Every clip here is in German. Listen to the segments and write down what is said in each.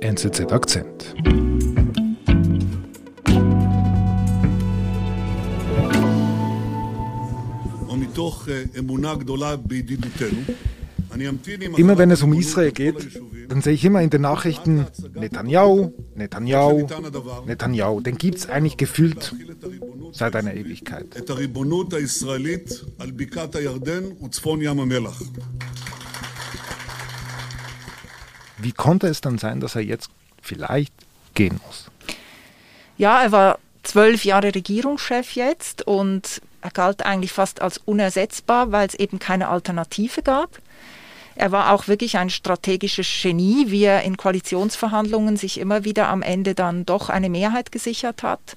NZZ Akzent. Immer wenn es um Israel geht, dann sehe ich immer in den Nachrichten Netanyahu, Netanyahu, Netanyahu. Den gibt es eigentlich gefühlt seit einer Ewigkeit. Wie konnte es dann sein, dass er jetzt vielleicht gehen muss? Ja, er war zwölf Jahre Regierungschef jetzt und er galt eigentlich fast als unersetzbar, weil es eben keine Alternative gab. Er war auch wirklich ein strategisches Genie, wie er in Koalitionsverhandlungen sich immer wieder am Ende dann doch eine Mehrheit gesichert hat.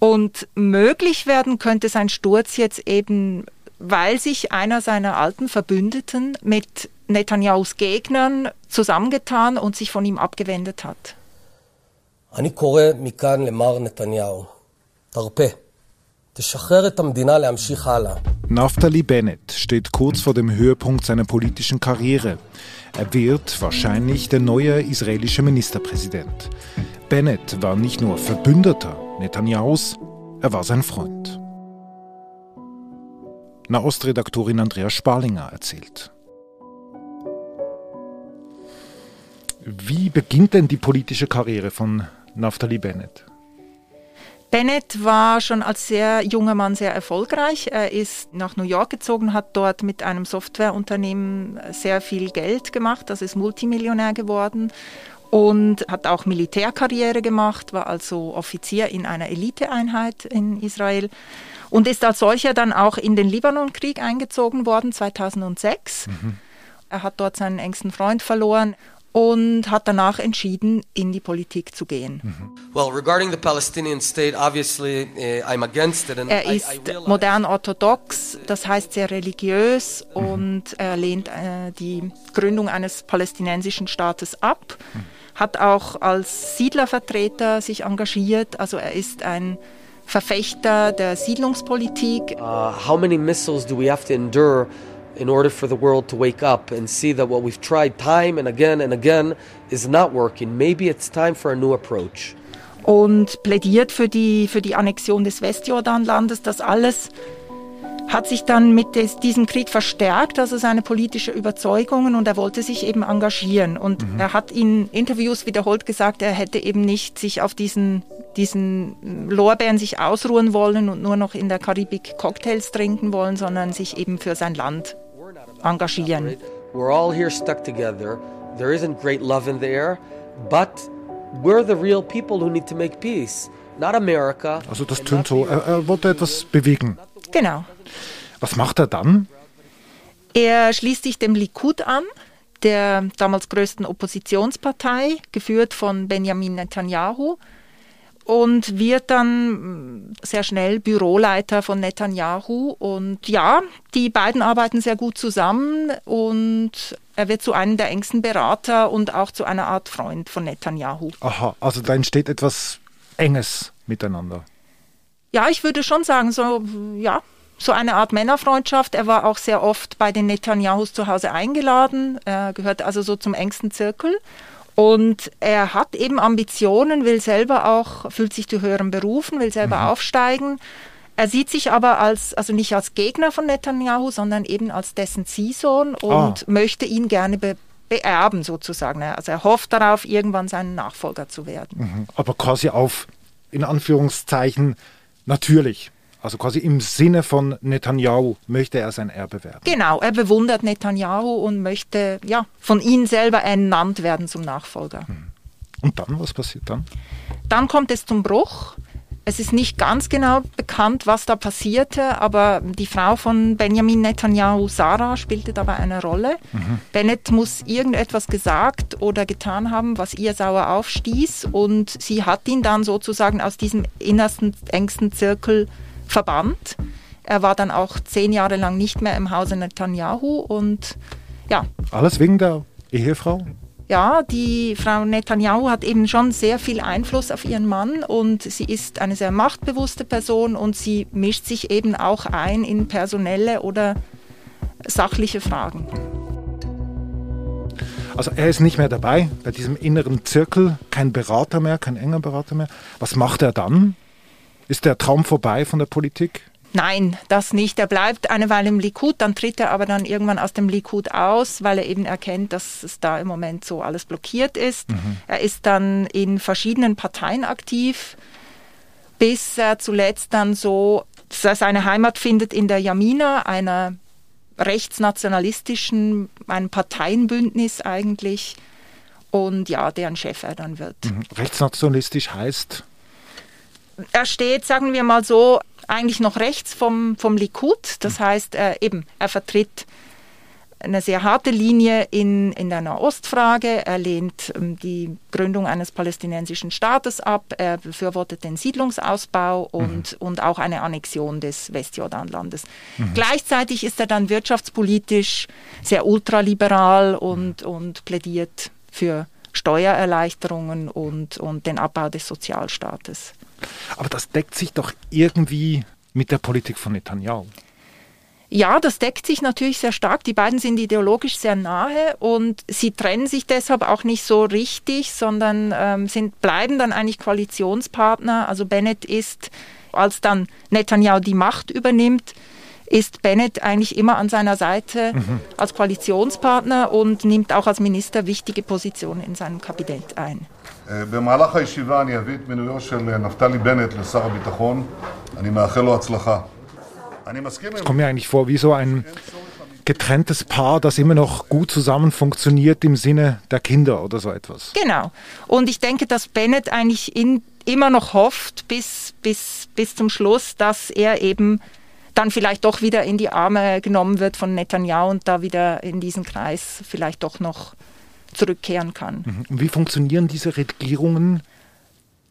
Und möglich werden könnte sein Sturz jetzt eben, weil sich einer seiner alten Verbündeten mit Netanyahus Gegnern zusammengetan und sich von ihm abgewendet hat. אני קורא מכאן למר נתניהו, תרפה. Naftali Bennett steht kurz vor dem Höhepunkt seiner politischen Karriere. Er wird wahrscheinlich der neue israelische Ministerpräsident. Bennett war nicht nur Verbündeter Netanyahus, er war sein Freund. Nahostredaktorin Andrea Sparlinger erzählt. Wie beginnt denn die politische Karriere von Naftali Bennett? Bennett war schon als sehr junger Mann sehr erfolgreich. Er ist nach New York gezogen, hat dort mit einem Softwareunternehmen sehr viel Geld gemacht, also ist Multimillionär geworden und hat auch Militärkarriere gemacht, war also Offizier in einer Eliteeinheit in Israel und ist als solcher dann auch in den Libanonkrieg eingezogen worden 2006. Mhm. Er hat dort seinen engsten Freund verloren und hat danach entschieden, in die Politik zu gehen. Well, regarding the Palestinian state, obviously uh, I'm against it. er ist modern orthodox, das heißt sehr religiös mhm. und er lehnt äh, die Gründung eines palästinensischen Staates ab. Mhm. Hat auch als Siedlervertreter sich engagiert, also er ist ein Verfechter der Siedlungspolitik. Uh, how many missiles do we have to endure? In order for the world to wake up and see that what we've tried time and again and again is not working. Maybe it's time for a new approach. Und plädiert für die, für die Annexion des Westjordanlandes. Das alles hat sich dann mit des, diesem Krieg verstärkt, also seine politische Überzeugungen und er wollte sich eben engagieren. Und mhm. er hat in Interviews wiederholt gesagt, er hätte eben nicht sich auf diesen, diesen Lorbeeren sich ausruhen wollen und nur noch in der Karibik Cocktails trinken wollen, sondern sich eben für sein Land engagieren. We're all here stuck together. There isn't great love in the air, but we're the real people who need to make peace. Not America. Also das tönt so, er, er wollte etwas bewegen. Genau. Was macht er dann? Er schließt sich dem Likud an, der damals größten Oppositionspartei, geführt von Benjamin Netanyahu und wird dann sehr schnell Büroleiter von Netanyahu. Und ja, die beiden arbeiten sehr gut zusammen und er wird zu einem der engsten Berater und auch zu einer Art Freund von Netanyahu. Aha, also da entsteht etwas Enges miteinander. Ja, ich würde schon sagen, so, ja, so eine Art Männerfreundschaft. Er war auch sehr oft bei den Netanyahus zu Hause eingeladen. Er gehört also so zum engsten Zirkel. Und er hat eben Ambitionen, will selber auch, fühlt sich zu höheren Berufen, will selber mhm. aufsteigen. Er sieht sich aber als, also nicht als Gegner von Netanyahu, sondern eben als dessen Ziehsohn und ah. möchte ihn gerne be beerben sozusagen. Also er hofft darauf, irgendwann seinen Nachfolger zu werden. Mhm. Aber quasi auf, in Anführungszeichen, natürlich. Also quasi im Sinne von Netanyahu möchte er sein Erbe werden. Genau, er bewundert Netanyahu und möchte ja, von ihm selber ernannt werden zum Nachfolger. Hm. Und dann, was passiert dann? Dann kommt es zum Bruch. Es ist nicht ganz genau bekannt, was da passierte, aber die Frau von Benjamin Netanyahu, Sarah, spielte dabei eine Rolle. Mhm. Bennett muss irgendetwas gesagt oder getan haben, was ihr sauer aufstieß und sie hat ihn dann sozusagen aus diesem innersten, engsten Zirkel verbannt. Er war dann auch zehn Jahre lang nicht mehr im Hause Netanyahu und ja. Alles wegen der Ehefrau? Ja, die Frau Netanyahu hat eben schon sehr viel Einfluss auf ihren Mann und sie ist eine sehr machtbewusste Person und sie mischt sich eben auch ein in personelle oder sachliche Fragen. Also er ist nicht mehr dabei bei diesem inneren Zirkel, kein Berater mehr, kein enger Berater mehr. Was macht er dann? Ist der Traum vorbei von der Politik? Nein, das nicht. Er bleibt eine Weile im Likud, dann tritt er aber dann irgendwann aus dem Likud aus, weil er eben erkennt, dass es da im Moment so alles blockiert ist. Mhm. Er ist dann in verschiedenen Parteien aktiv, bis er zuletzt dann so seine Heimat findet in der Jamina, einer rechtsnationalistischen, einem Parteienbündnis eigentlich. Und ja, deren Chef er dann wird. Mhm. Rechtsnationalistisch heißt? Er steht, sagen wir mal so, eigentlich noch rechts vom, vom Likud. Das heißt, er, eben, er vertritt eine sehr harte Linie in, in der Nahostfrage. Er lehnt ähm, die Gründung eines palästinensischen Staates ab. Er befürwortet den Siedlungsausbau und, mhm. und auch eine Annexion des Westjordanlandes. Mhm. Gleichzeitig ist er dann wirtschaftspolitisch sehr ultraliberal und, und plädiert für Steuererleichterungen und, und den Abbau des Sozialstaates. Aber das deckt sich doch irgendwie mit der Politik von Netanyahu. Ja, das deckt sich natürlich sehr stark. Die beiden sind ideologisch sehr nahe und sie trennen sich deshalb auch nicht so richtig, sondern ähm, sind, bleiben dann eigentlich Koalitionspartner. Also Bennett ist, als dann Netanyahu die Macht übernimmt, ist Bennett eigentlich immer an seiner Seite mhm. als Koalitionspartner und nimmt auch als Minister wichtige Positionen in seinem Kabinett ein. במהלך הישיבה אני אביא את מינויו של נפתלי בנט לשר הביטחון. אני מאחל לו הצלחה. Es kommt mir eigentlich vor wie so ein getrenntes Paar, das immer noch gut zusammen funktioniert im Sinne der Kinder oder so etwas. Genau. Und ich denke, dass Bennett eigentlich in, immer noch hofft bis, bis, bis zum Schluss, dass er eben dann vielleicht doch wieder in die Arme genommen wird von Netanyahu und da wieder in diesen Kreis vielleicht doch noch zurückkehren kann. Mhm. Und wie funktionieren diese Regierungen?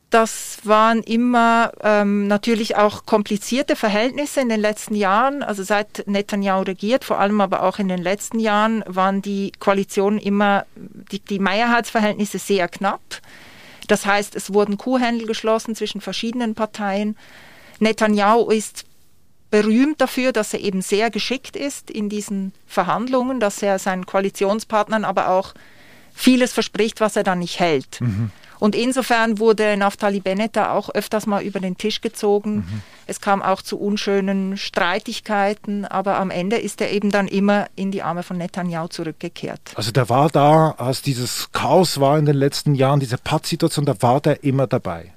Das waren immer ähm, natürlich auch komplizierte Verhältnisse in den letzten Jahren. Also seit Netanyahu regiert, vor allem aber auch in den letzten Jahren, waren die Koalitionen immer, die, die Mehrheitsverhältnisse sehr knapp. Das heißt, es wurden Kuhhändel geschlossen zwischen verschiedenen Parteien. Netanyahu ist berühmt dafür, dass er eben sehr geschickt ist in diesen Verhandlungen, dass er seinen Koalitionspartnern aber auch vieles verspricht, was er dann nicht hält. Mhm. Und insofern wurde Naftali Bennett da auch öfters mal über den Tisch gezogen. Mhm. Es kam auch zu unschönen Streitigkeiten, aber am Ende ist er eben dann immer in die Arme von Netanyahu zurückgekehrt. Also der war da, als dieses Chaos war in den letzten Jahren, diese Pattsituation, da war der immer dabei.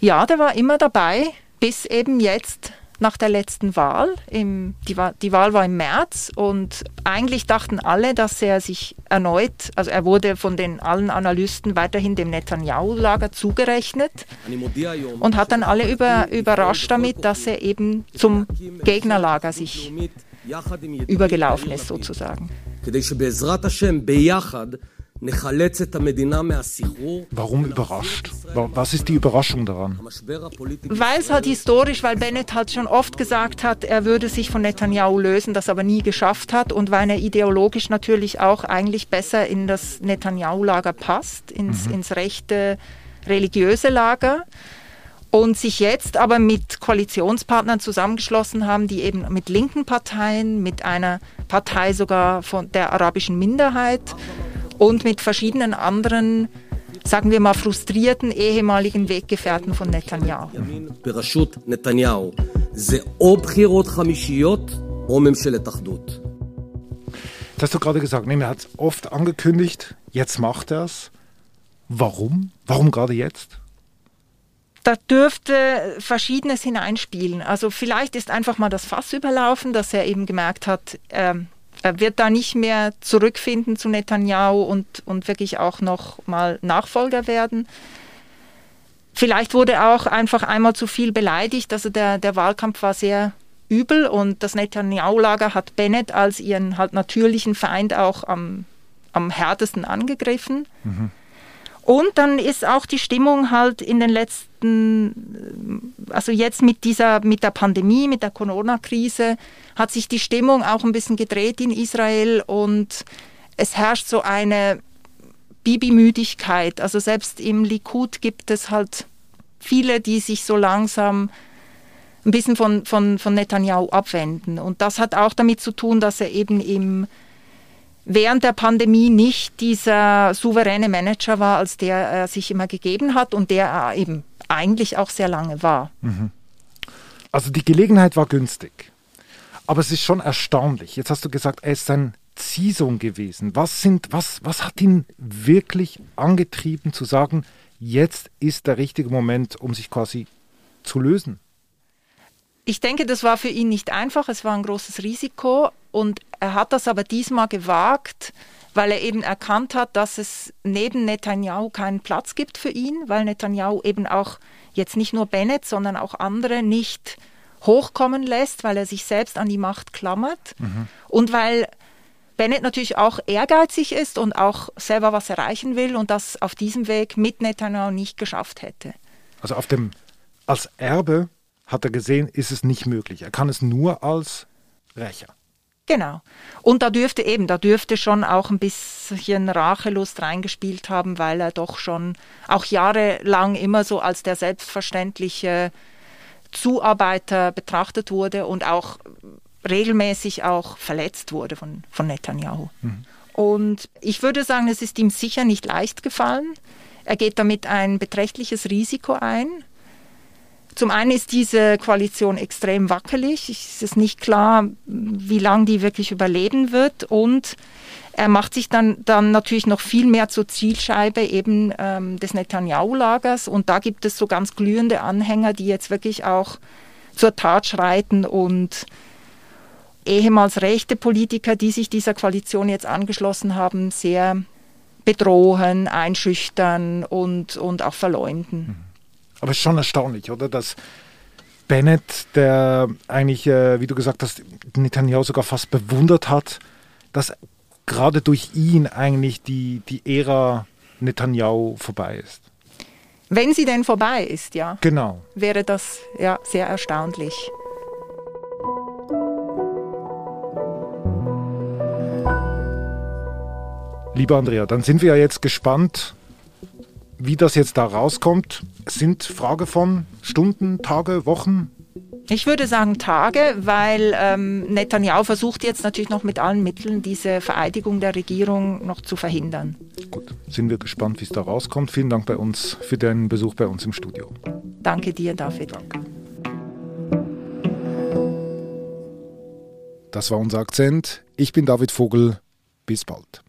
Ja, der war immer dabei, bis eben jetzt nach der letzten Wahl. Im, die, die, Wahl war im März und eigentlich dachten alle, dass er sich erneut, also er wurde von den allen Analysten weiterhin dem Netanyahu-Lager zugerechnet und hat dann alle über, überrascht damit, dass er eben zum Gegnerlager sich übergelaufen ist sozusagen. Warum überrascht? Was ist die Überraschung daran? Weil es halt historisch, weil Bennett halt schon oft gesagt hat, er würde sich von Netanyahu lösen, das aber nie geschafft hat und weil er ideologisch natürlich auch eigentlich besser in das Netanyahu-Lager passt, ins, mhm. ins rechte religiöse Lager und sich jetzt aber mit Koalitionspartnern zusammengeschlossen haben, die eben mit linken Parteien, mit einer Partei sogar von der arabischen Minderheit und mit verschiedenen anderen, sagen wir mal, frustrierten ehemaligen Weggefährten von Netanyahu. Das hast du gerade gesagt, nee, er hat es oft angekündigt, jetzt macht er es. Warum? Warum gerade jetzt? da dürfte Verschiedenes hineinspielen. Also vielleicht ist einfach mal das Fass überlaufen, dass er eben gemerkt hat, ähm, wird da nicht mehr zurückfinden zu Netanyahu und, und wirklich auch noch mal Nachfolger werden. Vielleicht wurde auch einfach einmal zu viel beleidigt. Also der, der Wahlkampf war sehr übel und das Netanyahu-Lager hat Bennett als ihren halt natürlichen Feind auch am, am härtesten angegriffen. Mhm. Und dann ist auch die Stimmung halt in den letzten, also jetzt mit dieser, mit der Pandemie, mit der Corona-Krise, hat sich die Stimmung auch ein bisschen gedreht in Israel und es herrscht so eine Bibi-Müdigkeit. Also selbst im Likud gibt es halt viele, die sich so langsam ein bisschen von, von, von Netanyahu abwenden. Und das hat auch damit zu tun, dass er eben im während der Pandemie nicht dieser souveräne Manager war, als der er sich immer gegeben hat und der er eben eigentlich auch sehr lange war. Mhm. Also die Gelegenheit war günstig. Aber es ist schon erstaunlich. Jetzt hast du gesagt, er ist ein Ziehsohn gewesen. Was, sind, was, was hat ihn wirklich angetrieben zu sagen, jetzt ist der richtige Moment, um sich quasi zu lösen? Ich denke, das war für ihn nicht einfach. Es war ein großes Risiko. Und er hat das aber diesmal gewagt, weil er eben erkannt hat, dass es neben Netanyahu keinen Platz gibt für ihn, weil Netanyahu eben auch jetzt nicht nur Bennett, sondern auch andere nicht hochkommen lässt, weil er sich selbst an die Macht klammert mhm. und weil Bennett natürlich auch ehrgeizig ist und auch selber was erreichen will und das auf diesem Weg mit Netanyahu nicht geschafft hätte. Also auf dem als Erbe hat er gesehen, ist es nicht möglich. Er kann es nur als Rächer. Genau. Und da dürfte eben, da dürfte schon auch ein bisschen Rachelust reingespielt haben, weil er doch schon auch jahrelang immer so als der selbstverständliche Zuarbeiter betrachtet wurde und auch regelmäßig auch verletzt wurde von, von Netanyahu. Mhm. Und ich würde sagen, es ist ihm sicher nicht leicht gefallen. Er geht damit ein beträchtliches Risiko ein. Zum einen ist diese Koalition extrem wackelig. Es ist nicht klar, wie lange die wirklich überleben wird. Und er macht sich dann, dann natürlich noch viel mehr zur Zielscheibe eben ähm, des Netanyahu-Lagers. Und da gibt es so ganz glühende Anhänger, die jetzt wirklich auch zur Tat schreiten und ehemals rechte Politiker, die sich dieser Koalition jetzt angeschlossen haben, sehr bedrohen, einschüchtern und, und auch verleumden. Mhm. Aber es ist schon erstaunlich, oder? Dass Bennett, der eigentlich, äh, wie du gesagt hast, Netanyahu sogar fast bewundert hat, dass gerade durch ihn eigentlich die, die Ära Netanyahu vorbei ist. Wenn sie denn vorbei ist, ja. Genau. Wäre das ja sehr erstaunlich. Lieber Andrea, dann sind wir ja jetzt gespannt, wie das jetzt da rauskommt, sind Frage von Stunden, Tage, Wochen? Ich würde sagen Tage, weil ähm, Netanyahu versucht jetzt natürlich noch mit allen Mitteln diese Vereidigung der Regierung noch zu verhindern. Gut, sind wir gespannt, wie es da rauskommt. Vielen Dank bei uns für deinen Besuch bei uns im Studio. Danke dir, David. Danke. Das war unser Akzent. Ich bin David Vogel. Bis bald.